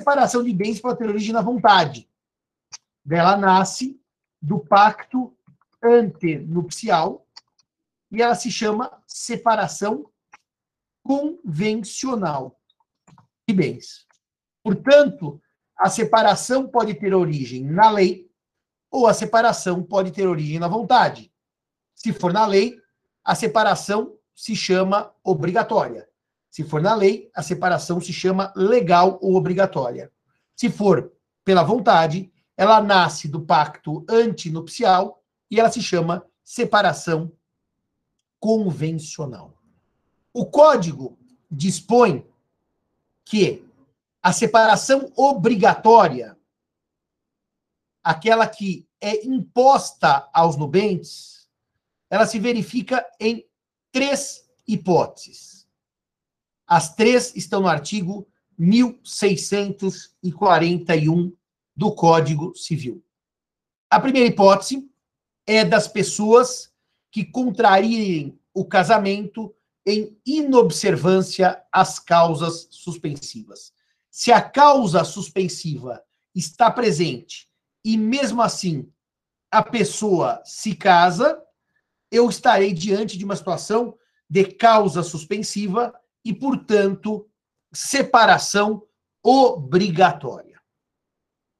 separação de bens pode ter origem na vontade. Ela nasce do pacto antenupcial e ela se chama separação convencional de bens. Portanto, a separação pode ter origem na lei ou a separação pode ter origem na vontade. Se for na lei, a separação se chama obrigatória. Se for na lei, a separação se chama legal ou obrigatória. Se for pela vontade, ela nasce do pacto antinupcial e ela se chama separação convencional. O código dispõe que a separação obrigatória, aquela que é imposta aos nubentes, ela se verifica em três hipóteses. As três estão no artigo 1641 do Código Civil. A primeira hipótese é das pessoas que contrariem o casamento em inobservância às causas suspensivas. Se a causa suspensiva está presente e mesmo assim a pessoa se casa, eu estarei diante de uma situação de causa suspensiva e, portanto, separação obrigatória.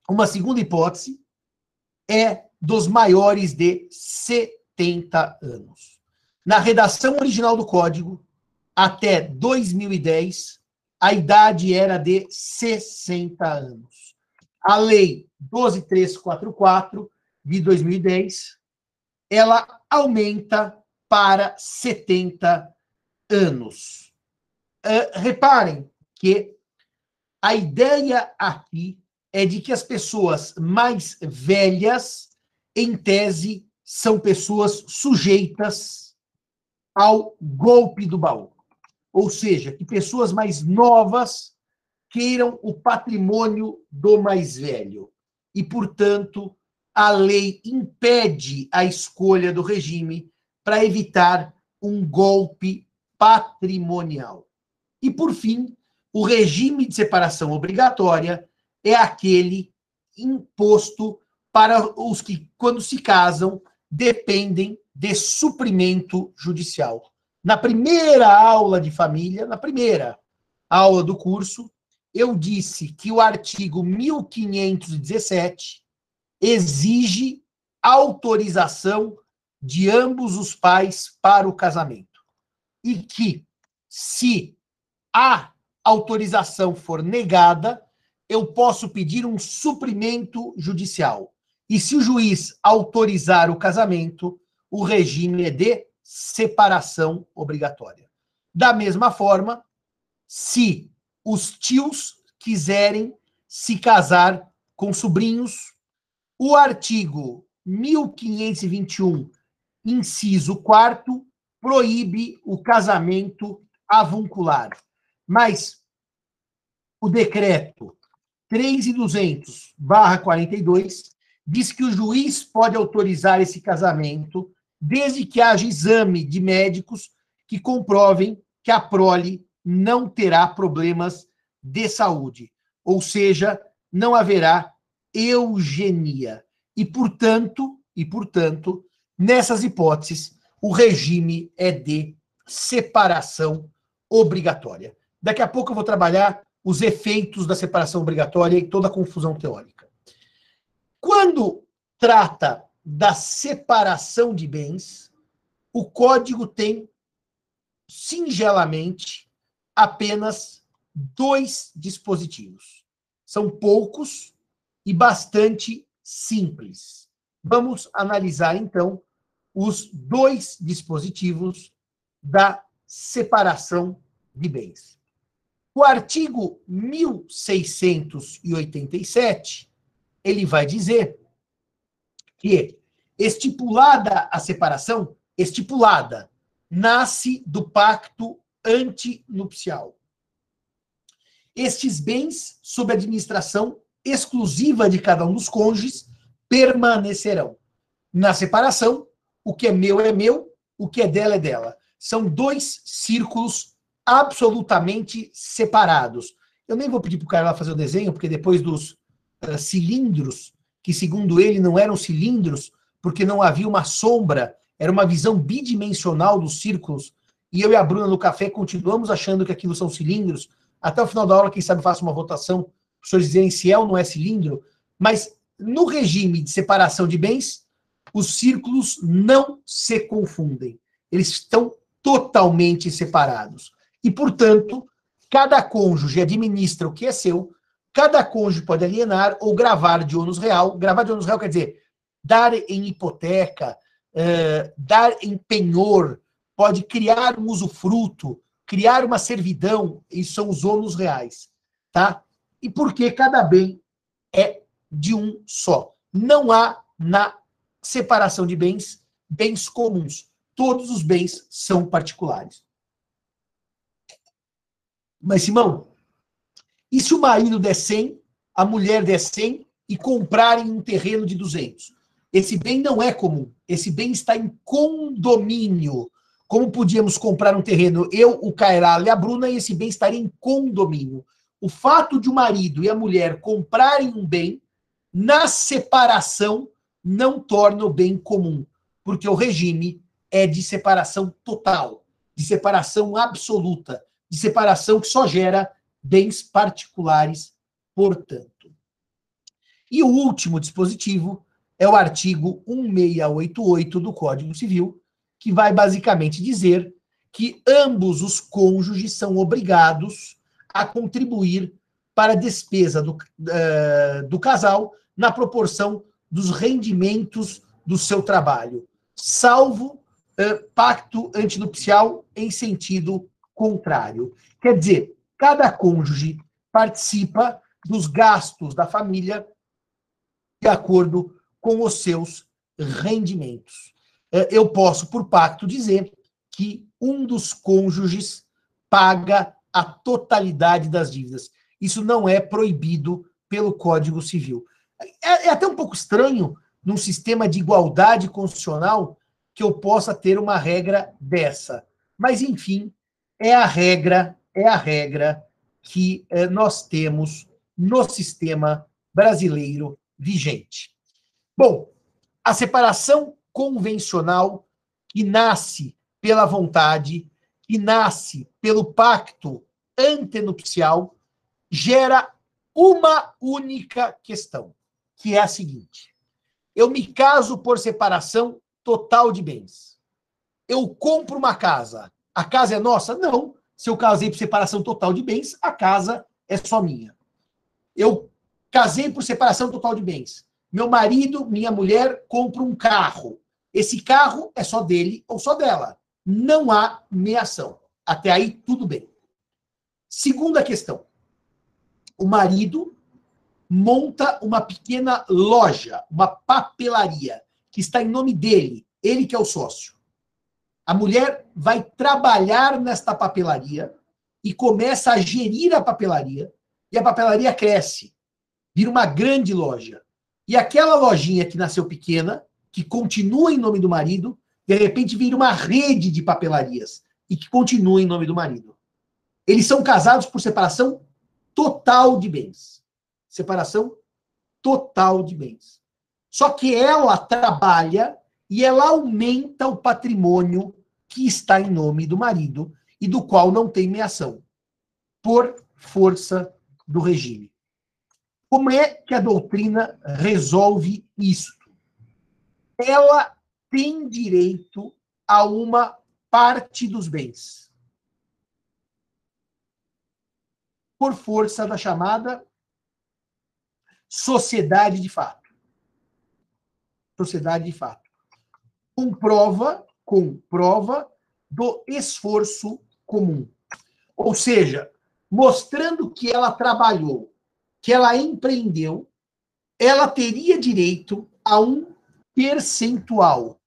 Uma segunda hipótese é dos maiores de 70 anos. Na redação original do código, até 2010, a idade era de 60 anos. A lei 12344 de 2010, ela aumenta para 70 anos. Uh, reparem que a ideia aqui é de que as pessoas mais velhas, em tese, são pessoas sujeitas ao golpe do baú. Ou seja, que pessoas mais novas queiram o patrimônio do mais velho. E, portanto, a lei impede a escolha do regime para evitar um golpe patrimonial. E, por fim, o regime de separação obrigatória é aquele imposto para os que, quando se casam, dependem de suprimento judicial. Na primeira aula de família, na primeira aula do curso, eu disse que o artigo 1517 exige autorização de ambos os pais para o casamento. E que, se a autorização for negada, eu posso pedir um suprimento judicial. E se o juiz autorizar o casamento, o regime é de separação obrigatória. Da mesma forma, se os tios quiserem se casar com sobrinhos, o artigo 1521, inciso 4 proíbe o casamento avuncular. Mas o decreto 3.200/42 diz que o juiz pode autorizar esse casamento desde que haja exame de médicos que comprovem que a prole não terá problemas de saúde, ou seja, não haverá eugenia. E portanto, e portanto, nessas hipóteses, o regime é de separação obrigatória. Daqui a pouco eu vou trabalhar os efeitos da separação obrigatória e toda a confusão teórica. Quando trata da separação de bens, o código tem singelamente apenas dois dispositivos. São poucos e bastante simples. Vamos analisar então os dois dispositivos da separação de bens. O artigo 1687, ele vai dizer que estipulada a separação, estipulada, nasce do pacto antinupcial. Estes bens, sob administração exclusiva de cada um dos cônjuges, permanecerão. Na separação, o que é meu é meu, o que é dela é dela. São dois círculos absolutamente separados. Eu nem vou pedir para o lá fazer o desenho, porque depois dos uh, cilindros, que segundo ele não eram cilindros, porque não havia uma sombra, era uma visão bidimensional dos círculos, e eu e a Bruna no café continuamos achando que aquilo são cilindros. Até o final da aula, quem sabe faça uma votação, os senhores dizerem se é ou não é cilindro, mas no regime de separação de bens, os círculos não se confundem. Eles estão totalmente separados. E, portanto, cada cônjuge administra o que é seu, cada cônjuge pode alienar ou gravar de ônus real. Gravar de ônus real quer dizer dar em hipoteca, uh, dar em penhor, pode criar um usufruto, criar uma servidão, isso são os ônus reais, tá? E porque cada bem é de um só. Não há na separação de bens bens comuns. Todos os bens são particulares. Mas, Simão, e se o marido der 100, a mulher der 100 e comprarem um terreno de 200? Esse bem não é comum. Esse bem está em condomínio. Como podíamos comprar um terreno, eu, o Cairala e a Bruna, e esse bem estaria em condomínio. O fato de o marido e a mulher comprarem um bem, na separação, não torna o bem comum, porque o regime é de separação total, de separação absoluta, de separação que só gera bens particulares, portanto. E o último dispositivo é o artigo 1688 do Código Civil, que vai basicamente dizer que ambos os cônjuges são obrigados a contribuir para a despesa do, uh, do casal na proporção dos rendimentos do seu trabalho, salvo uh, pacto antinupcial em sentido contrário. Quer dizer, cada cônjuge participa dos gastos da família de acordo com os seus rendimentos. Uh, eu posso, por pacto, dizer que um dos cônjuges paga a totalidade das dívidas. Isso não é proibido pelo Código Civil. É, é até um pouco estranho, num sistema de igualdade constitucional, que eu possa ter uma regra dessa. Mas, enfim, é a regra, é a regra que eh, nós temos no sistema brasileiro vigente. Bom, a separação convencional que nasce pela vontade, que nasce pelo pacto antenupcial, gera uma única questão que é a seguinte: eu me caso por separação total de bens. Eu compro uma casa. A casa é nossa? Não. Se eu casei por separação total de bens, a casa é só minha. Eu casei por separação total de bens. Meu marido, minha mulher, compra um carro. Esse carro é só dele ou só dela. Não há meação. Até aí, tudo bem. Segunda questão. O marido monta uma pequena loja, uma papelaria, que está em nome dele, ele que é o sócio. A mulher vai trabalhar nesta papelaria e começa a gerir a papelaria, e a papelaria cresce, vira uma grande loja. E aquela lojinha que nasceu pequena, que continua em nome do marido, de repente vira uma rede de papelarias e que continua em nome do marido. Eles são casados por separação total de bens separação total de bens. Só que ela trabalha e ela aumenta o patrimônio que está em nome do marido e do qual não tem meação, por força do regime. Como é que a doutrina resolve isto? Ela tem direito a uma parte dos bens. Por força da chamada sociedade de fato. Sociedade de fato. Com prova, com prova do esforço comum. Ou seja, mostrando que ela trabalhou, que ela empreendeu, ela teria direito a um percentual.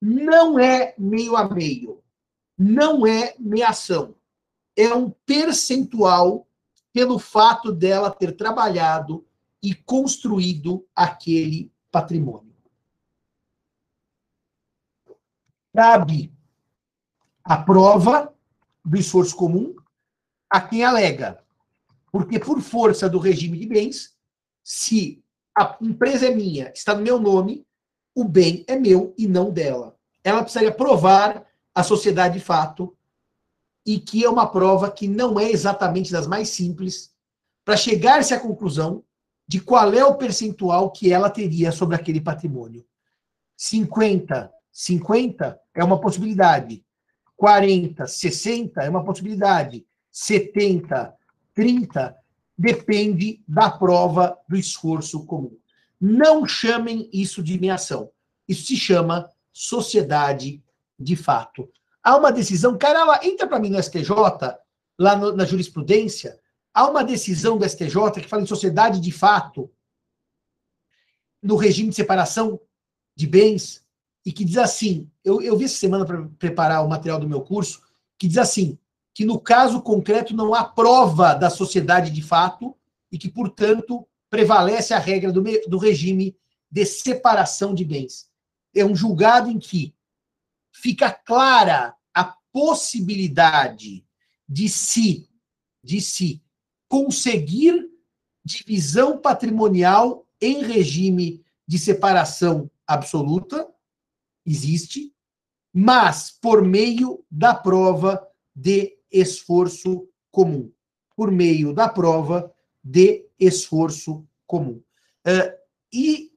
Não é meio a meio. Não é meação. É um percentual pelo fato dela ter trabalhado e construído aquele patrimônio. Cabe a prova do esforço comum a quem alega. Porque, por força do regime de bens, se a empresa é minha, está no meu nome, o bem é meu e não dela. Ela precisaria provar a sociedade de fato, e que é uma prova que não é exatamente das mais simples, para chegar-se à conclusão de qual é o percentual que ela teria sobre aquele patrimônio. 50, 50 é uma possibilidade. 40, 60 é uma possibilidade. 70, 30 depende da prova do esforço comum. Não chamem isso de meação. Isso se chama sociedade de fato. Há uma decisão, cara, ela entra para mim no STJ, lá no, na jurisprudência, há uma decisão do STJ que fala em sociedade de fato, no regime de separação de bens, e que diz assim: eu, eu vi essa semana para preparar o material do meu curso, que diz assim: que no caso concreto não há prova da sociedade de fato e que, portanto, prevalece a regra do, do regime de separação de bens. É um julgado em que fica clara a possibilidade de se, de se conseguir divisão patrimonial em regime de separação absoluta, existe, mas por meio da prova de esforço comum. Por meio da prova de esforço comum. Uh, e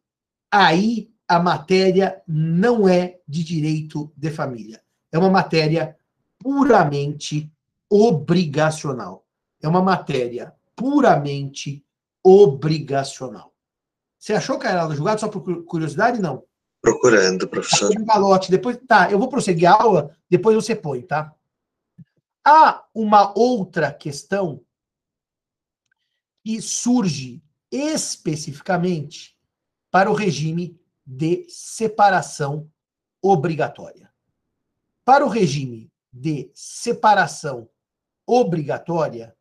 aí a matéria não é de direito de família. É uma matéria puramente obrigacional. É uma matéria puramente obrigacional. Você achou, Cairala, julgado só por curiosidade? Não. Procurando, professor. Um galote. Depois, tá, eu vou prosseguir a aula, depois você põe, tá? Há uma outra questão que surge especificamente para o regime de separação obrigatória. Para o regime de separação obrigatória,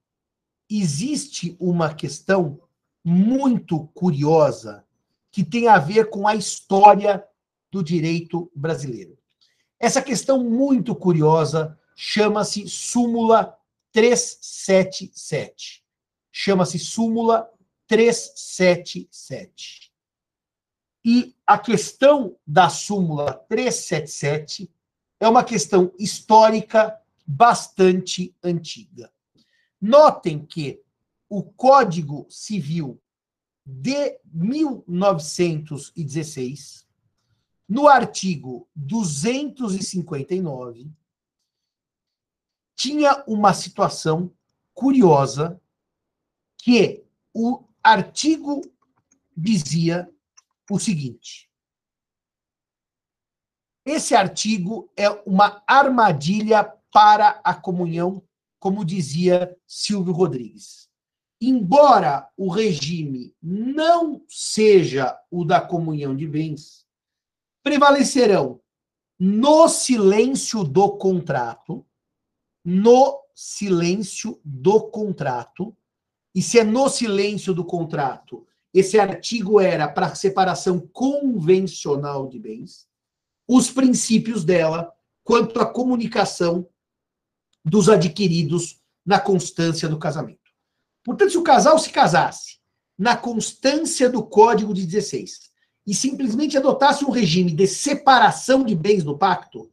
existe uma questão muito curiosa que tem a ver com a história do direito brasileiro. Essa questão muito curiosa chama-se súmula 377. Chama-se súmula 377. E a questão da súmula 377 é uma questão histórica bastante antiga. Notem que o Código Civil de 1916, no artigo 259, tinha uma situação curiosa que o artigo dizia o seguinte: esse artigo é uma armadilha para a comunhão, como dizia Silvio Rodrigues embora o regime não seja o da comunhão de bens, prevalecerão no silêncio do contrato, no silêncio do contrato, e se é no silêncio do contrato, esse artigo era para separação convencional de bens, os princípios dela quanto à comunicação dos adquiridos na constância do casamento. Portanto, se o casal se casasse na constância do Código de 16 e simplesmente adotasse um regime de separação de bens no pacto,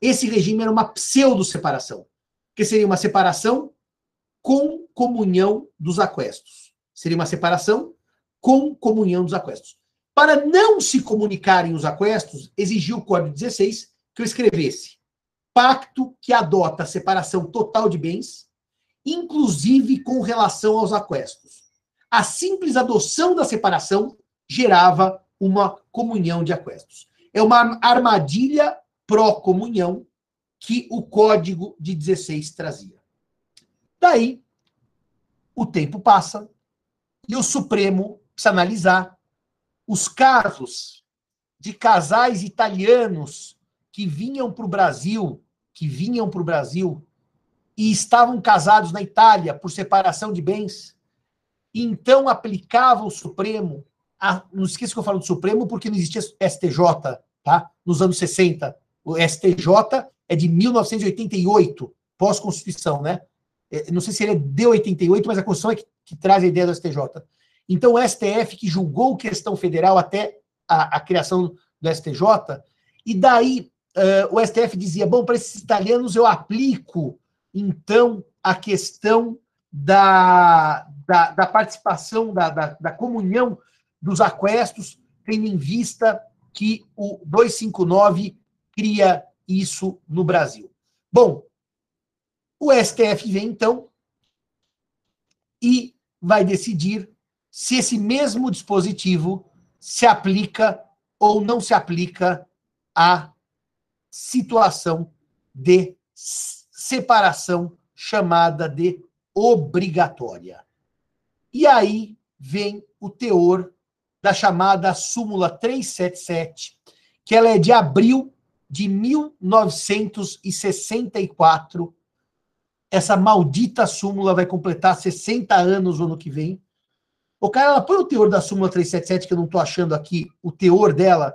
esse regime era uma pseudo-separação, que seria uma separação com comunhão dos aquestos. Seria uma separação com comunhão dos aquestos. Para não se comunicarem os aquestos, exigiu o Código 16 que eu escrevesse pacto que adota a separação total de bens inclusive com relação aos aquestos. A simples adoção da separação gerava uma comunhão de aquestos. É uma armadilha pró-comunhão que o Código de 16 trazia. Daí, o tempo passa e o Supremo precisa analisar os casos de casais italianos que vinham para o Brasil, que vinham para o Brasil e estavam casados na Itália por separação de bens, então aplicava o Supremo, a, não esqueça que eu falo do Supremo porque não existia STJ, tá? Nos anos 60. O STJ é de 1988, pós-Constituição, né? é, não sei se ele é de 88, mas a Constituição é que, que traz a ideia do STJ. Então, o STF que julgou questão federal até a, a criação do STJ, e daí uh, o STF dizia: bom, para esses italianos eu aplico, então, a questão da, da, da participação, da, da, da comunhão dos aquestos, tendo em vista que o 259 cria isso no Brasil. Bom, o STF vem então e vai decidir se esse mesmo dispositivo se aplica ou não se aplica à situação de separação chamada de obrigatória. E aí vem o teor da chamada súmula 377, que ela é de abril de 1964. Essa maldita súmula vai completar 60 anos no ano que vem. O cara, ela põe o teor da súmula 377, que eu não estou achando aqui, o teor dela,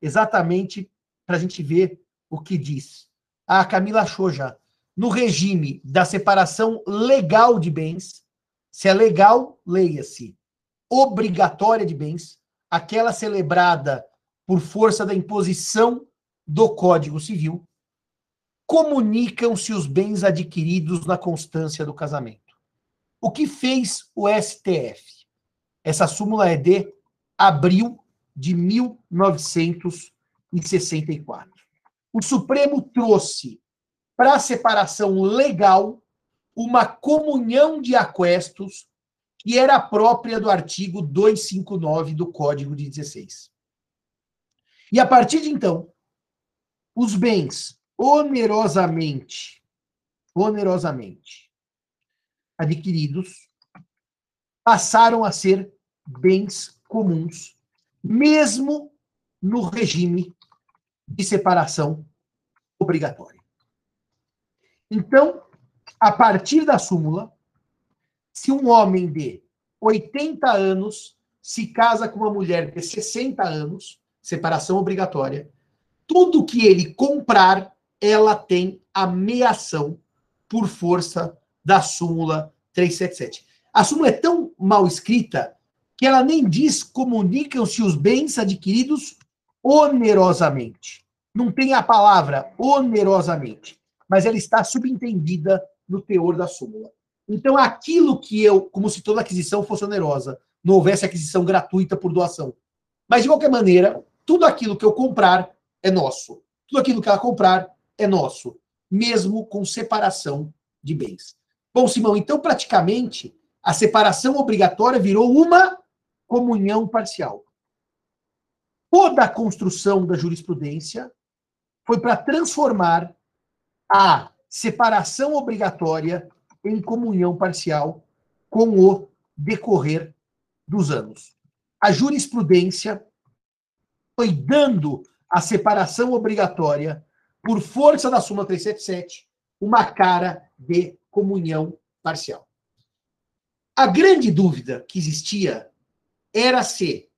exatamente para a gente ver o que diz. Ah, a Camila achou já. No regime da separação legal de bens, se é legal, leia-se obrigatória de bens, aquela celebrada por força da imposição do Código Civil, comunicam-se os bens adquiridos na constância do casamento. O que fez o STF? Essa súmula é de abril de 1964. O Supremo trouxe para a separação legal uma comunhão de aquestos que era própria do artigo 259 do Código de 16. E a partir de então, os bens onerosamente, onerosamente adquiridos passaram a ser bens comuns, mesmo no regime de separação obrigatória. Então, a partir da súmula, se um homem de 80 anos se casa com uma mulher de 60 anos, separação obrigatória, tudo que ele comprar, ela tem ameação por força da súmula 377. A súmula é tão mal escrita que ela nem diz comunicam-se os bens adquiridos onerosamente. Não tem a palavra onerosamente, mas ela está subentendida no teor da súmula. Então, aquilo que eu, como se toda aquisição fosse onerosa, não houvesse aquisição gratuita por doação. Mas, de qualquer maneira, tudo aquilo que eu comprar é nosso. Tudo aquilo que ela comprar é nosso, mesmo com separação de bens. Bom, Simão, então, praticamente, a separação obrigatória virou uma comunhão parcial. Toda a construção da jurisprudência foi para transformar a separação obrigatória em comunhão parcial com o decorrer dos anos. A jurisprudência foi dando a separação obrigatória, por força da súmula 377, uma cara de comunhão parcial. A grande dúvida que existia era se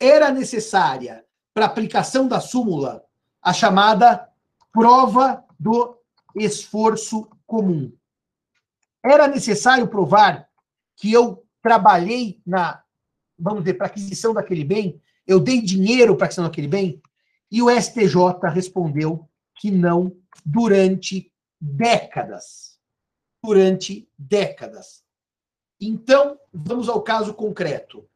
era necessária para aplicação da súmula a chamada prova do esforço comum era necessário provar que eu trabalhei na, vamos dizer, para aquisição daquele bem, eu dei dinheiro para aquisição daquele bem, e o STJ respondeu que não durante décadas. Durante décadas. Então, vamos ao caso concreto.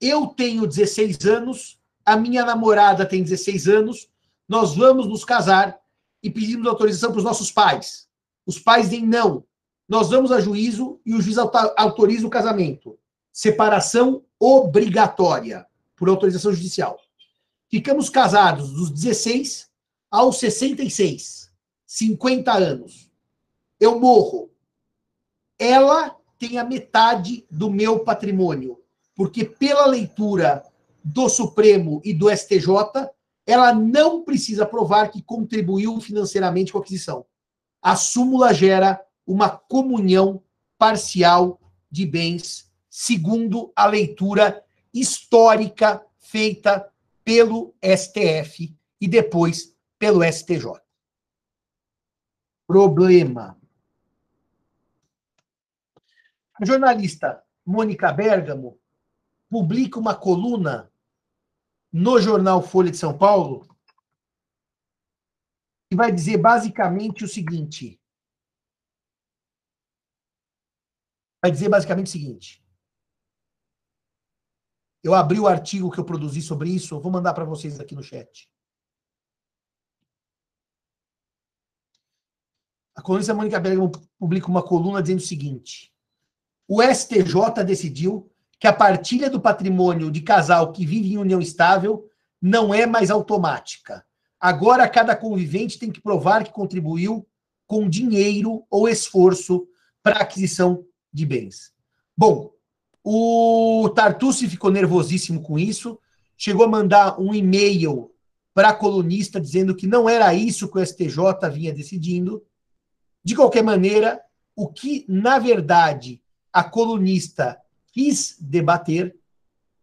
Eu tenho 16 anos, a minha namorada tem 16 anos, nós vamos nos casar e pedimos autorização para os nossos pais. Os pais dizem não nós vamos a juízo e o juiz autoriza o casamento. Separação obrigatória, por autorização judicial. Ficamos casados dos 16 aos 66, 50 anos. Eu morro. Ela tem a metade do meu patrimônio, porque pela leitura do Supremo e do STJ, ela não precisa provar que contribuiu financeiramente com a aquisição. A súmula gera uma comunhão parcial de bens, segundo a leitura histórica feita pelo STF e depois pelo STJ. Problema. A jornalista Mônica Bergamo publica uma coluna no jornal Folha de São Paulo que vai dizer basicamente o seguinte. Vai dizer basicamente o seguinte. Eu abri o artigo que eu produzi sobre isso, eu vou mandar para vocês aqui no chat. A colunista Mônica Bergamo publica uma coluna dizendo o seguinte: o STJ decidiu que a partilha do patrimônio de casal que vive em união estável não é mais automática. Agora, cada convivente tem que provar que contribuiu com dinheiro ou esforço para a aquisição de bens. Bom, o Tartucci ficou nervosíssimo com isso, chegou a mandar um e-mail para a colunista dizendo que não era isso que o STJ vinha decidindo. De qualquer maneira, o que, na verdade, a colunista quis debater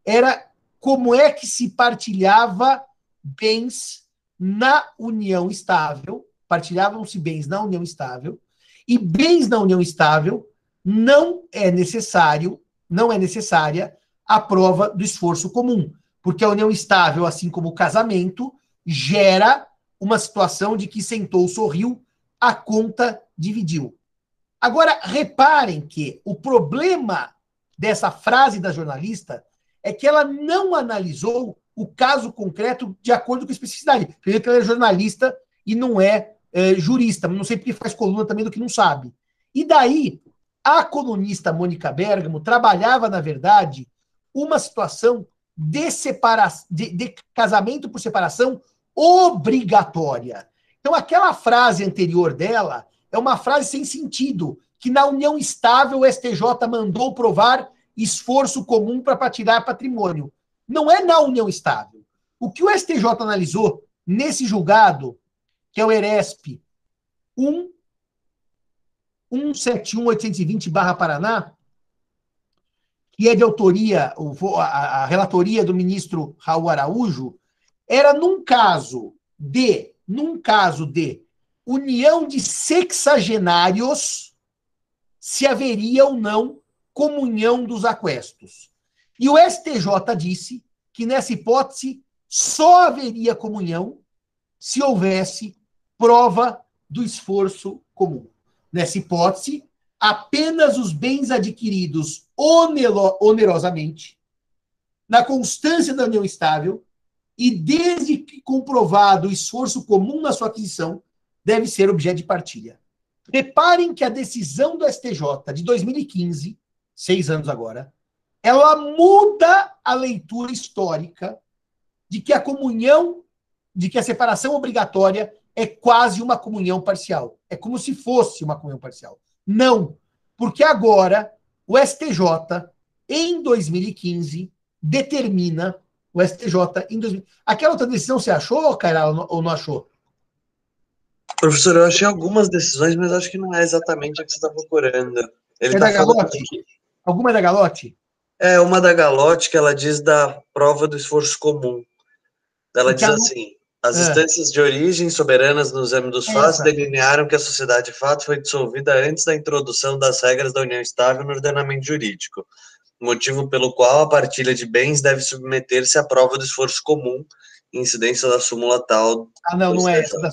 era como é que se partilhava bens na união estável, partilhavam-se bens na união estável, e bens na união estável não é necessário, não é necessária a prova do esforço comum, porque a união estável, assim como o casamento, gera uma situação de que sentou, sorriu, a conta dividiu. Agora, reparem que o problema dessa frase da jornalista é que ela não analisou o caso concreto de acordo com a especificidade. Primeiro que ela é jornalista e não é, é jurista, não sei porque faz coluna também do que não sabe. E daí, a colunista Mônica Bergamo trabalhava, na verdade, uma situação de, separa de, de casamento por separação obrigatória. Então, aquela frase anterior dela é uma frase sem sentido, que na união estável o STJ mandou provar esforço comum para tirar patrimônio. Não é na união estável. O que o STJ analisou nesse julgado, que é o ERESP 1 171-820-Paraná, que é de autoria, a relatoria do ministro Raul Araújo, era num caso de, num caso de união de sexagenários se haveria ou não comunhão dos aquestos. E o STJ disse que nessa hipótese só haveria comunhão se houvesse prova do esforço comum. Nessa hipótese, apenas os bens adquiridos onerosamente, na constância da união estável, e desde que comprovado o esforço comum na sua aquisição, deve ser objeto de partilha. Reparem que a decisão do STJ de 2015, seis anos agora, ela muda a leitura histórica de que a comunhão, de que a separação obrigatória é quase uma comunhão parcial. É como se fosse uma comunhão parcial. Não, porque agora o STJ, em 2015, determina o STJ em 2015. Aquela outra decisão você achou, Caira, ou não achou? Professor, eu achei algumas decisões, mas acho que não é exatamente a que você está procurando. Ele é tá da Galote? Que... Alguma é da Galote? É, uma da Galote que ela diz da prova do esforço comum. Ela diz assim: as é. instâncias de origem soberanas no exame dos fatos delinearam que a sociedade de fato foi dissolvida antes da introdução das regras da união estável no ordenamento jurídico, motivo pelo qual a partilha de bens deve submeter-se à prova do esforço comum, incidência da súmula tal. Ah, não, não é essa. Da,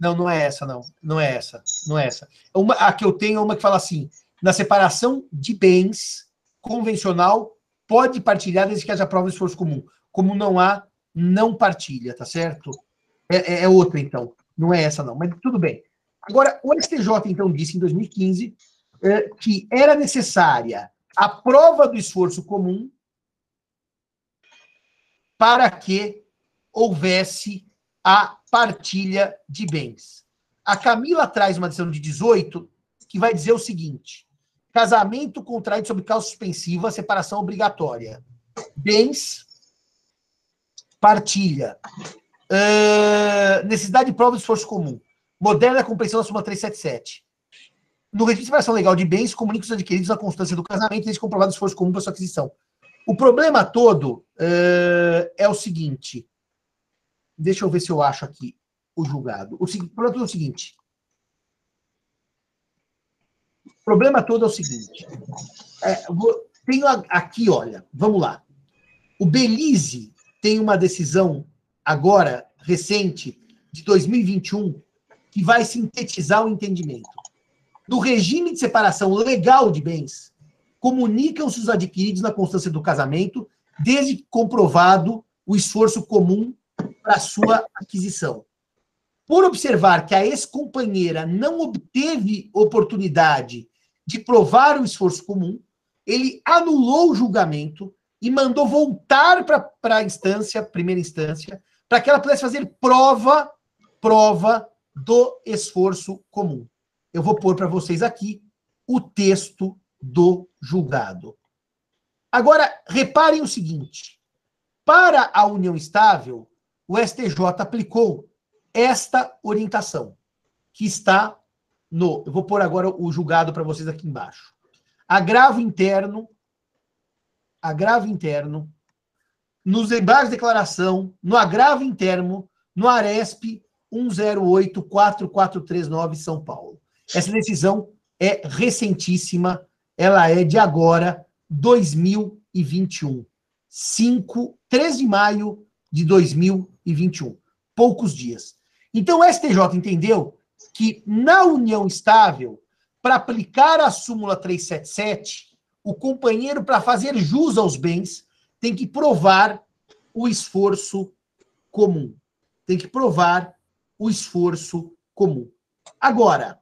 não, não é essa, não. Não é essa. Não é essa. Uma, a que eu tenho é uma que fala assim: na separação de bens convencional, pode partilhar desde que haja prova de esforço comum. Como não há, não partilha, tá certo? É, é, é outra, então. Não é essa, não. Mas tudo bem. Agora, o STJ, então, disse em 2015 é, que era necessária a prova do esforço comum para que houvesse a partilha de bens. A Camila traz uma decisão de 18 que vai dizer o seguinte: casamento contraído sob causa suspensiva, separação obrigatória. Bens, partilha. Uh, necessidade de prova de esforço comum. Moderna compreensão da súmula 377. No regime de separação legal de bens, comunica os adquiridos na constância do casamento desde comprovado esforço comum para sua aquisição. O problema todo uh, é o seguinte: Deixa eu ver se eu acho aqui o julgado. O problema todo é o seguinte. O problema todo é o seguinte. É, vou, tenho aqui, olha, vamos lá. O Belize tem uma decisão agora, recente, de 2021, que vai sintetizar o entendimento. No regime de separação legal de bens, comunicam-se os adquiridos na constância do casamento, desde comprovado o esforço comum para sua aquisição. Por observar que a ex-companheira não obteve oportunidade de provar o esforço comum, ele anulou o julgamento e mandou voltar para a instância, primeira instância, para que ela pudesse fazer prova, prova do esforço comum. Eu vou pôr para vocês aqui o texto do julgado. Agora, reparem o seguinte: para a união estável, o STJ aplicou esta orientação, que está no. Eu vou pôr agora o julgado para vocês aqui embaixo. Agravo interno, agravo interno, nos embargos de declaração, no agravo interno, no ARESP 10844339 São Paulo. Essa decisão é recentíssima, ela é de agora, 2021. 5, 3 de maio de 2021. Poucos dias. Então, o STJ entendeu que na união estável, para aplicar a súmula 377, o companheiro, para fazer jus aos bens, tem que provar o esforço comum. Tem que provar o esforço comum. Agora,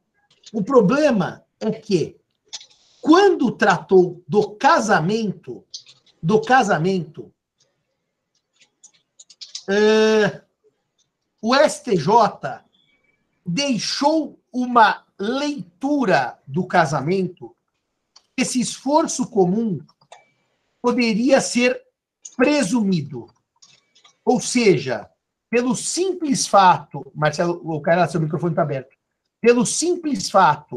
o problema é que, quando tratou do casamento, do casamento, uh, o STJ deixou uma leitura do casamento, esse esforço comum poderia ser presumido. Ou seja, pelo simples fato, Marcelo, o cara, seu microfone está aberto, pelo simples fato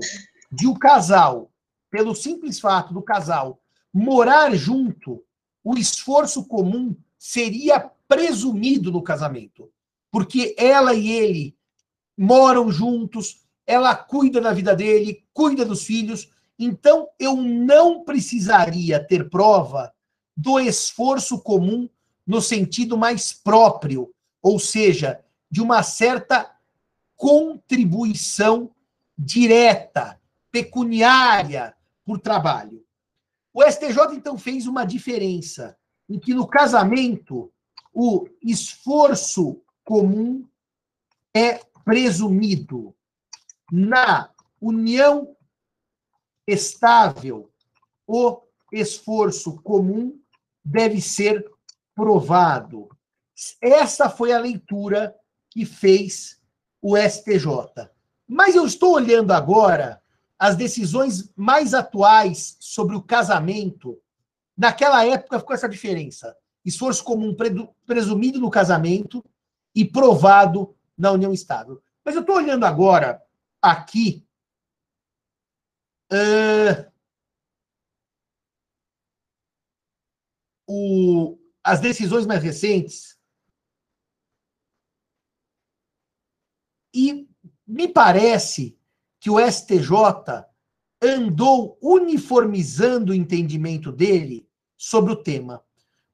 de o casal, pelo simples fato do casal morar junto, o esforço comum seria presumido no casamento, porque ela e ele moram juntos, ela cuida da vida dele, cuida dos filhos, então eu não precisaria ter prova do esforço comum no sentido mais próprio, ou seja, de uma certa contribuição direta, pecuniária por trabalho. O STJ então fez uma diferença em que no casamento o esforço comum é presumido. Na união estável, o esforço comum deve ser provado. Essa foi a leitura que fez o STJ. Mas eu estou olhando agora as decisões mais atuais sobre o casamento. Naquela época ficou essa diferença: esforço comum presumido no casamento e provado na união estável. Mas eu estou olhando agora aqui. Uh, o, as decisões mais recentes. E me parece que o STJ andou uniformizando o entendimento dele sobre o tema.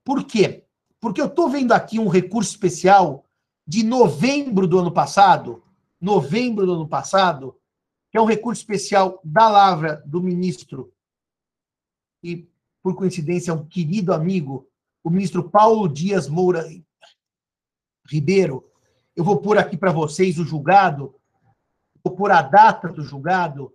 Por quê? Porque eu estou vendo aqui um recurso especial de novembro do ano passado, novembro do ano passado, que é um recurso especial da Lavra do ministro, e por coincidência é um querido amigo, o ministro Paulo Dias Moura Ribeiro. Eu vou pôr aqui para vocês o julgado, vou pôr a data do julgado,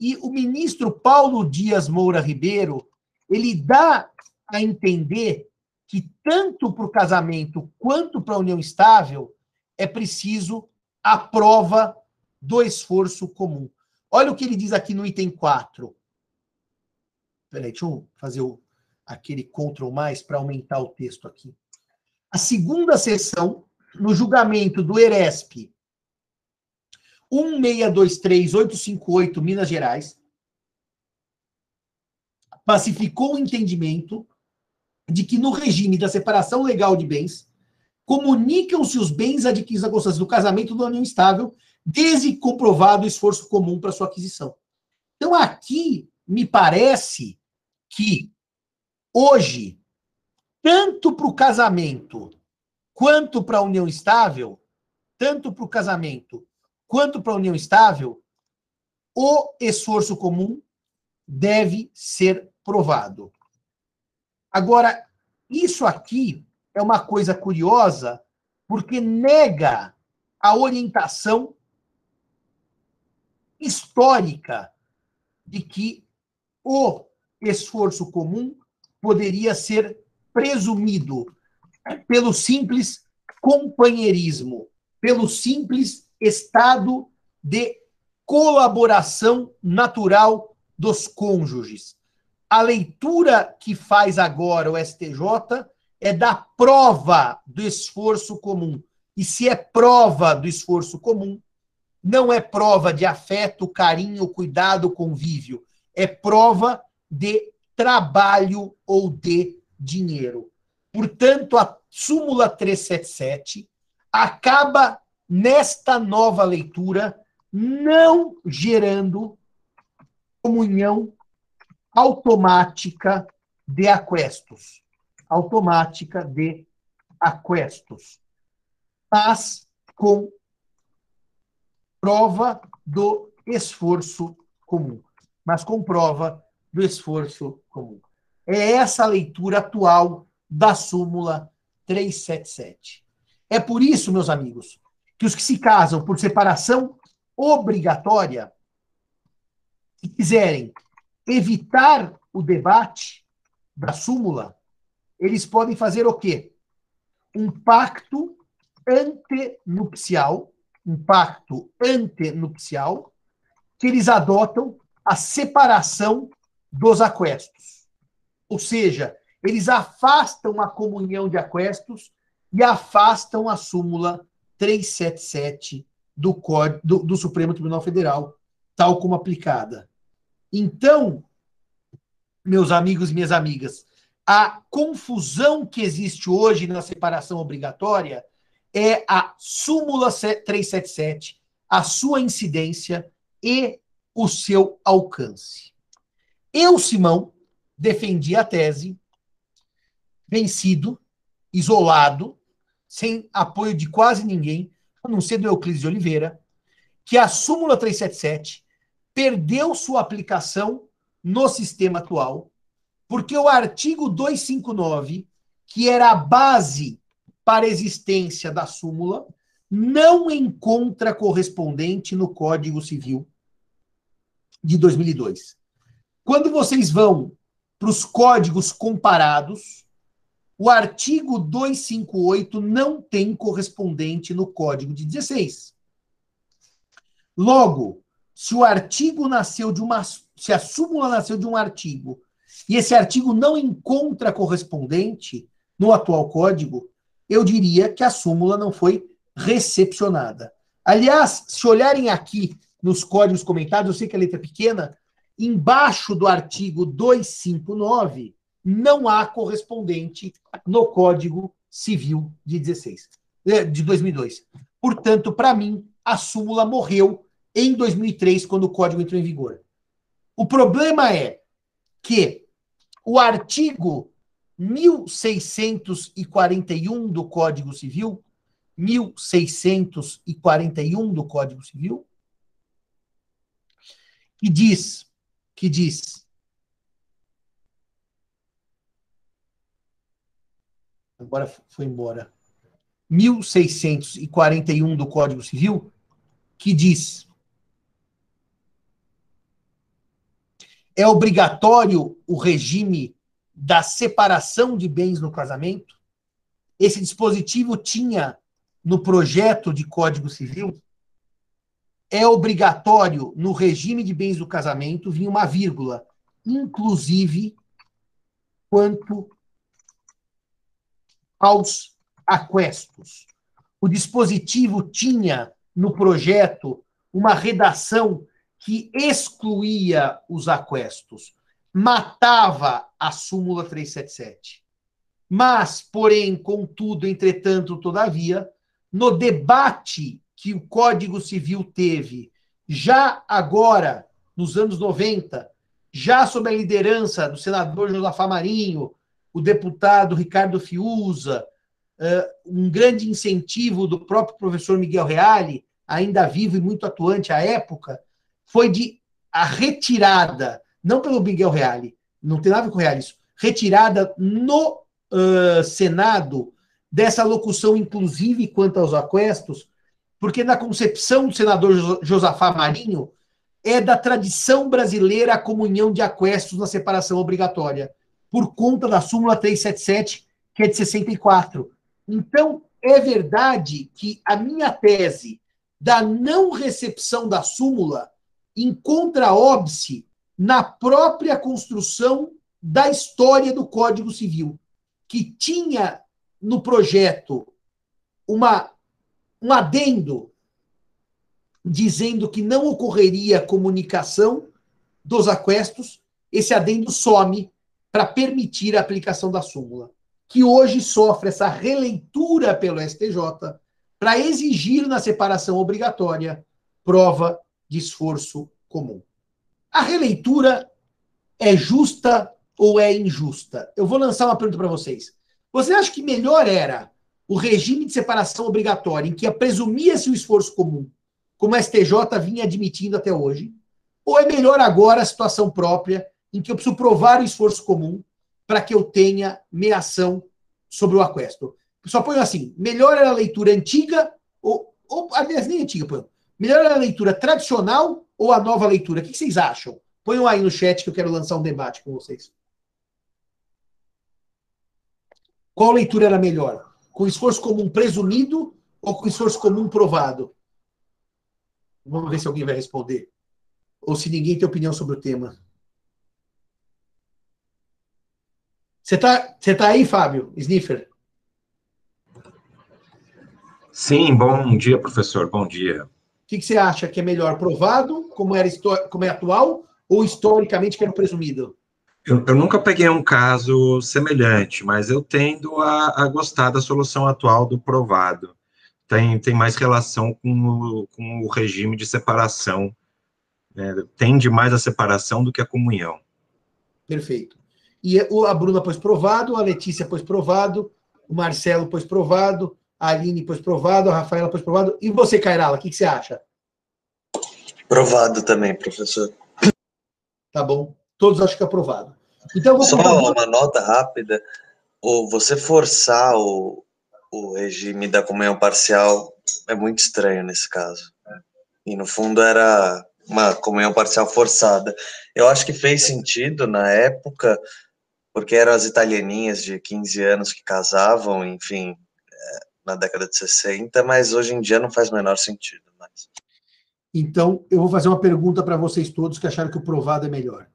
e o ministro Paulo Dias Moura Ribeiro, ele dá a entender que tanto para o casamento quanto para a união estável é preciso a prova do esforço comum. Olha o que ele diz aqui no item 4. Peraí, deixa eu fazer o, aquele Ctrl mais para aumentar o texto aqui. A segunda sessão, no julgamento do ERESP 1623858 Minas Gerais, pacificou o entendimento de que no regime da separação legal de bens, comunicam-se os bens adquiridos na constância do casamento do união estável, desde comprovado o esforço comum para sua aquisição. Então, aqui, me parece que hoje, tanto para o casamento quanto para a união estável, tanto para o casamento quanto para a união estável, o esforço comum deve ser provado. Agora, isso aqui é uma coisa curiosa, porque nega a orientação histórica de que o esforço comum poderia ser presumido pelo simples companheirismo, pelo simples estado de colaboração natural dos cônjuges. A leitura que faz agora o STJ é da prova do esforço comum. E se é prova do esforço comum, não é prova de afeto, carinho, cuidado, convívio. É prova de trabalho ou de dinheiro. Portanto, a súmula 377 acaba nesta nova leitura não gerando comunhão automática de aquestos. Automática de aquestos. Mas com prova do esforço comum. Mas com prova do esforço comum. É essa a leitura atual da súmula 377. É por isso, meus amigos, que os que se casam por separação obrigatória, se quiserem evitar o debate da súmula, eles podem fazer o quê? Um pacto antenupcial, um pacto antenupcial, que eles adotam a separação dos aquestos. Ou seja, eles afastam a comunhão de aquestos e afastam a súmula 377 do, do, do Supremo Tribunal Federal, tal como aplicada. Então, meus amigos minhas amigas, a confusão que existe hoje na separação obrigatória é a súmula 377, a sua incidência e o seu alcance. Eu, Simão, defendi a tese, vencido, isolado, sem apoio de quase ninguém, a não ser do Euclides de Oliveira, que a súmula 377 perdeu sua aplicação no sistema atual, porque o artigo 259, que era a base para a existência da súmula, não encontra correspondente no Código Civil de 2002. Quando vocês vão para os códigos comparados, o artigo 258 não tem correspondente no Código de 16. Logo, se o artigo nasceu de uma. Se a súmula nasceu de um artigo e esse artigo não encontra correspondente no atual código, eu diria que a súmula não foi recepcionada. Aliás, se olharem aqui nos códigos comentados, eu sei que a letra é pequena, embaixo do artigo 259, não há correspondente no Código Civil de 16, eh, de 2002. Portanto, para mim, a súmula morreu em 2003, quando o código entrou em vigor. O problema é que o artigo 1641 do Código Civil, 1641 do Código Civil, que diz, que diz agora foi embora, 1641 do Código Civil, que diz: é obrigatório o regime da separação de bens no casamento? Esse dispositivo tinha no projeto de Código Civil? É obrigatório no regime de bens do casamento vir uma vírgula, inclusive quanto aos aquestos. O dispositivo tinha no projeto uma redação que excluía os aquestos, matava a súmula 377. Mas, porém, contudo, entretanto, todavia, no debate que o Código Civil teve já agora, nos anos 90, já sob a liderança do senador Josafá Marinho, o deputado Ricardo Fiuza, um grande incentivo do próprio professor Miguel Reale, ainda vivo e muito atuante à época, foi de a retirada, não pelo Miguel Reale, não tem nada a ver com Reale isso, retirada no uh, Senado dessa locução inclusive quanto aos aquestos, porque na concepção do senador Josafá Marinho, é da tradição brasileira a comunhão de aquestos na separação obrigatória, por conta da súmula 377, que é de 64. Então, é verdade que a minha tese da não recepção da súmula encontra óbice na própria construção da história do Código Civil, que tinha no projeto uma, um adendo dizendo que não ocorreria comunicação dos aquestos, esse adendo some para permitir a aplicação da súmula, que hoje sofre essa releitura pelo STJ para exigir na separação obrigatória prova de esforço comum. A releitura é justa ou é injusta? Eu vou lançar uma pergunta para vocês. Você acha que melhor era o regime de separação obrigatória, em que presumia-se o esforço comum, como a STJ vinha admitindo até hoje? Ou é melhor agora a situação própria, em que eu preciso provar o esforço comum para que eu tenha meação sobre o aquesto? Só ponho assim: melhor era a leitura antiga, ou, ou aliás, nem antiga, põe. Melhor a leitura tradicional ou a nova leitura? O que vocês acham? Ponham aí no chat que eu quero lançar um debate com vocês. Qual leitura era melhor? Com esforço comum presumido ou com esforço comum provado? Vamos ver se alguém vai responder. Ou se ninguém tem opinião sobre o tema. Você está você tá aí, Fábio Sniffer? Sim, bom dia, professor. Bom dia. O que, que você acha que é melhor? Provado, como, era, como é atual, ou historicamente, que era presumido? Eu, eu, nunca peguei um caso semelhante, mas eu tendo a, a, gostar da solução atual do provado. Tem, tem mais relação com o, com o regime de separação. Né? Tende mais a separação do que a comunhão. Perfeito. E a Bruna pôs provado, a Letícia pôs provado, o Marcelo pôs provado, a Aline pôs provado, a Rafaela pôs provado. E você, Cairala, o que, que você acha? Provado também, professor. Tá bom. Todos acham que é aprovado. Então, Só uma nota rápida. O, você forçar o, o regime da comunhão parcial é muito estranho nesse caso. E, no fundo, era uma comunhão parcial forçada. Eu acho que fez sentido na época, porque eram as italianinhas de 15 anos que casavam, enfim, na década de 60, mas hoje em dia não faz o menor sentido. Mas... Então, eu vou fazer uma pergunta para vocês todos que acharam que o provado é melhor.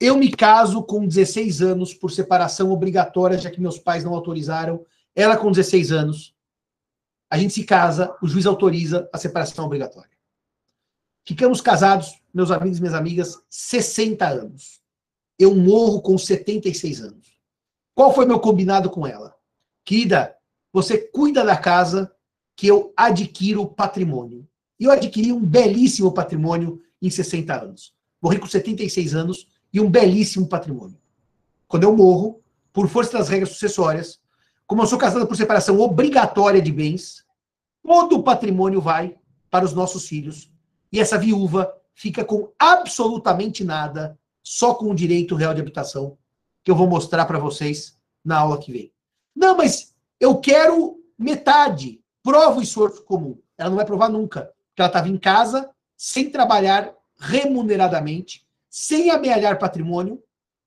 Eu me caso com 16 anos por separação obrigatória, já que meus pais não autorizaram. Ela com 16 anos. A gente se casa, o juiz autoriza a separação obrigatória. Ficamos casados, meus amigos e minhas amigas, 60 anos. Eu morro com 76 anos. Qual foi meu combinado com ela? Querida, você cuida da casa que eu adquiro patrimônio. E eu adquiri um belíssimo patrimônio em 60 anos. Morri com 76 anos e um belíssimo patrimônio. Quando eu morro, por força das regras sucessórias, como eu sou casada por separação obrigatória de bens, todo o patrimônio vai para os nossos filhos e essa viúva fica com absolutamente nada, só com o direito real de habitação, que eu vou mostrar para vocês na aula que vem. Não, mas eu quero metade. Prova o esforço comum. Ela não vai provar nunca, porque ela estava em casa, sem trabalhar remuneradamente, sem amealhar patrimônio,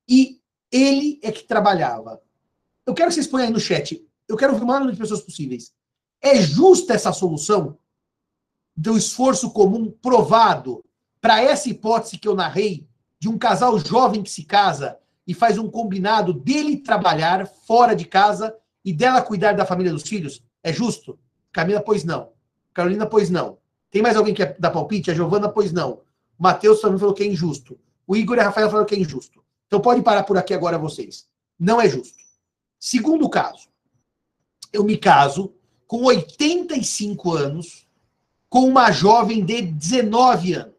e ele é que trabalhava. Eu quero que vocês ponham aí no chat. Eu quero ouvir o maior número de pessoas possíveis. É justa essa solução do esforço comum provado para essa hipótese que eu narrei de um casal jovem que se casa e faz um combinado dele trabalhar fora de casa e dela cuidar da família dos filhos? É justo? Camila, pois não. Carolina, pois não. Tem mais alguém que é da palpite? A Giovana, pois não. O Matheus também falou que é injusto. O Igor e a Rafael falaram que é injusto. Então pode parar por aqui agora vocês. Não é justo. Segundo caso, eu me caso com 85 anos com uma jovem de 19 anos.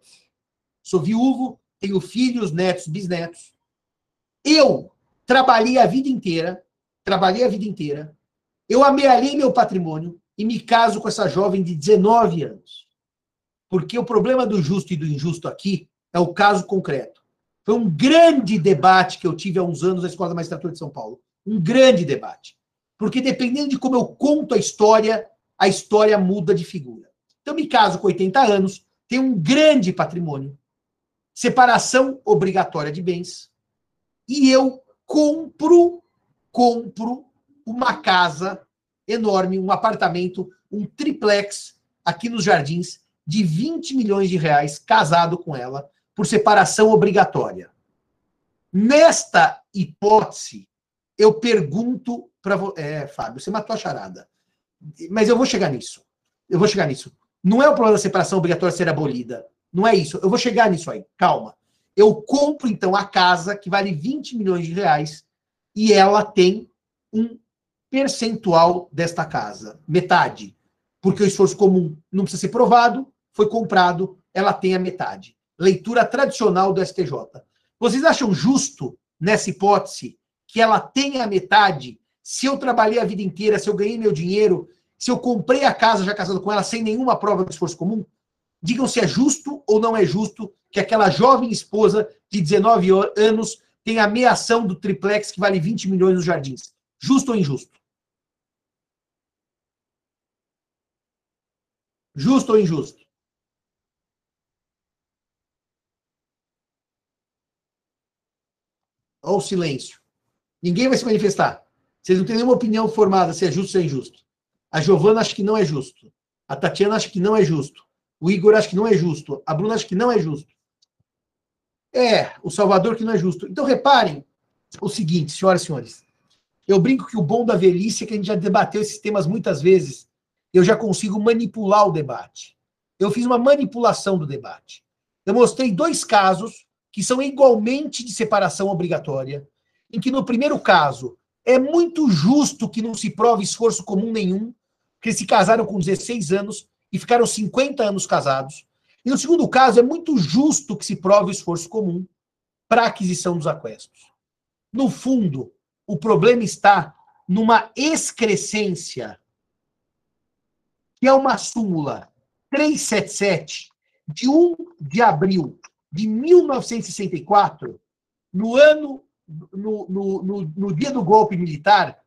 Sou viúvo, tenho filhos, netos, bisnetos. Eu trabalhei a vida inteira, trabalhei a vida inteira, eu amealhei meu patrimônio e me caso com essa jovem de 19 anos. Porque o problema do justo e do injusto aqui é o caso concreto. Foi um grande debate que eu tive há uns anos na Escola da Magistratura de São Paulo. Um grande debate. Porque dependendo de como eu conto a história, a história muda de figura. Então, me caso com 80 anos, tenho um grande patrimônio, separação obrigatória de bens, e eu compro, compro uma casa enorme, um apartamento, um triplex aqui nos Jardins, de 20 milhões de reais, casado com ela, por separação obrigatória. Nesta hipótese, eu pergunto para você. É, Fábio, você matou a charada. Mas eu vou chegar nisso. Eu vou chegar nisso. Não é o problema da separação obrigatória ser abolida. Não é isso. Eu vou chegar nisso aí. Calma. Eu compro, então, a casa que vale 20 milhões de reais e ela tem um percentual desta casa. Metade. Porque o esforço comum não precisa ser provado, foi comprado, ela tem a metade. Leitura tradicional do STJ. Vocês acham justo, nessa hipótese, que ela tenha a metade? Se eu trabalhei a vida inteira, se eu ganhei meu dinheiro, se eu comprei a casa já casado com ela sem nenhuma prova do esforço comum? Digam se é justo ou não é justo que aquela jovem esposa de 19 anos tenha a do triplex que vale 20 milhões nos jardins. Justo ou injusto? Justo ou injusto? Olha o silêncio. Ninguém vai se manifestar. Vocês não têm nenhuma opinião formada se é justo ou é injusto. A Giovana acha que não é justo. A Tatiana acha que não é justo. O Igor acha que não é justo. A Bruna acha que não é justo. É, o Salvador que não é justo. Então reparem o seguinte, senhoras e senhores. Eu brinco que o bom da velhice é que a gente já debateu esses temas muitas vezes eu já consigo manipular o debate. Eu fiz uma manipulação do debate. Eu mostrei dois casos que são igualmente de separação obrigatória, em que no primeiro caso é muito justo que não se prove esforço comum nenhum, que se casaram com 16 anos e ficaram 50 anos casados. E no segundo caso é muito justo que se prove o esforço comum para a aquisição dos aquestos. No fundo, o problema está numa excrescência que é uma súmula 377 de 1 de abril de 1964, no ano, no, no, no, no dia do golpe militar,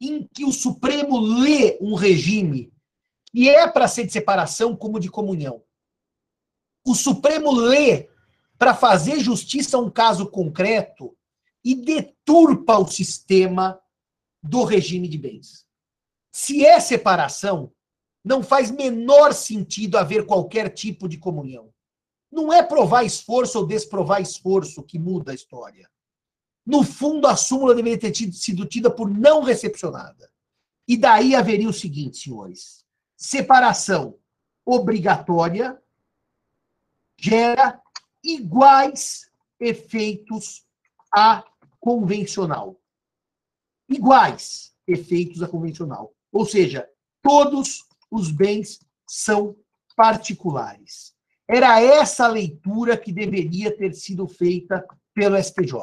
em que o Supremo lê um regime que é para ser de separação como de comunhão. O Supremo lê para fazer justiça a um caso concreto e deturpa o sistema do regime de bens. Se é separação, não faz menor sentido haver qualquer tipo de comunhão. Não é provar esforço ou desprovar esforço que muda a história. No fundo, a súmula deveria ter tido, sido tida por não recepcionada. E daí haveria o seguinte, senhores: separação obrigatória gera iguais efeitos a convencional. Iguais efeitos a convencional. Ou seja, todos os bens são particulares. Era essa a leitura que deveria ter sido feita pelo STJ.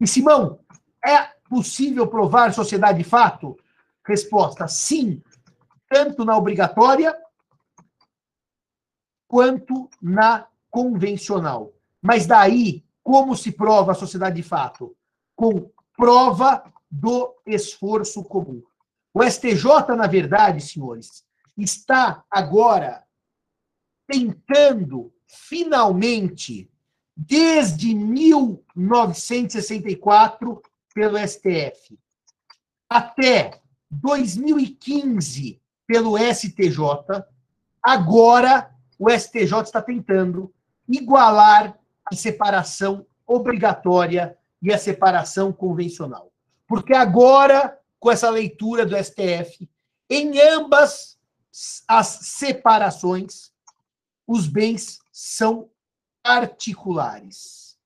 E Simão, é possível provar sociedade de fato? Resposta: sim, tanto na obrigatória quanto na convencional. Mas daí, como se prova a sociedade de fato? Com prova do esforço comum. O STJ, na verdade, senhores, está agora tentando, finalmente, desde 1964, pelo STF, até 2015, pelo STJ, agora o STJ está tentando igualar a separação obrigatória e a separação convencional. Porque agora com essa leitura do STF, em ambas as separações, os bens são particulares.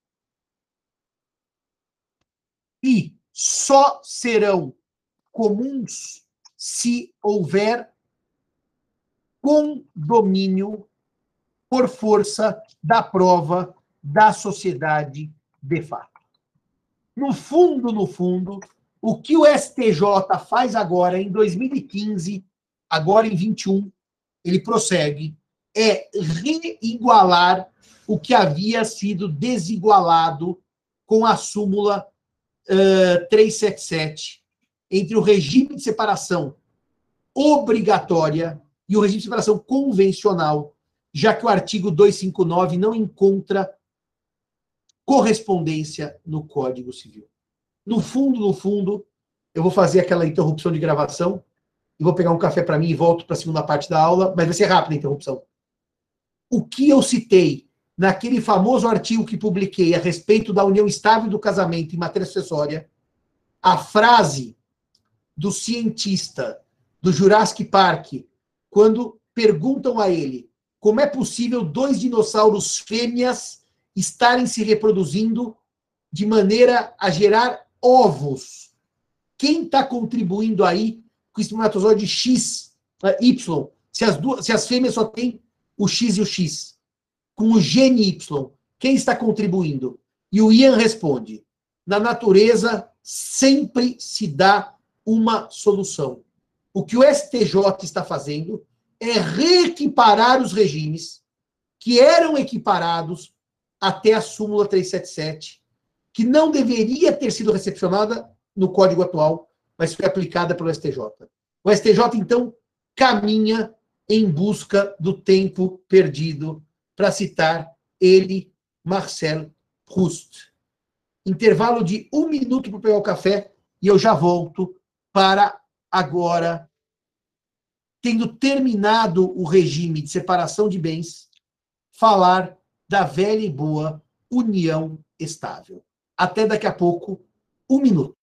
E só serão comuns se houver condomínio por força da prova da sociedade de fato. No fundo, no fundo, o que o STJ faz agora, em 2015, agora em 21, ele prossegue, é reigualar o que havia sido desigualado com a súmula uh, 377 entre o regime de separação obrigatória e o regime de separação convencional, já que o artigo 259 não encontra correspondência no Código Civil. No fundo, no fundo, eu vou fazer aquela interrupção de gravação e vou pegar um café para mim e volto para a segunda parte da aula, mas vai ser rápida a interrupção. O que eu citei naquele famoso artigo que publiquei a respeito da união estável do casamento em matéria acessória, a frase do cientista do Jurassic Park, quando perguntam a ele como é possível dois dinossauros fêmeas estarem se reproduzindo de maneira a gerar ovos. Quem está contribuindo aí com o espermatozoide X, Y, se as, duas, se as fêmeas só têm o X e o X? Com o gene Y, quem está contribuindo? E o Ian responde: na natureza sempre se dá uma solução. O que o STJ está fazendo é reequiparar os regimes que eram equiparados até a súmula 377, que não deveria ter sido recepcionada no código atual, mas foi aplicada pelo STJ. O STJ, então, caminha em busca do tempo perdido, para citar ele, Marcel Proust. Intervalo de um minuto para pegar o café e eu já volto para agora, tendo terminado o regime de separação de bens, falar da velha e boa união estável. Até daqui a pouco, um minuto.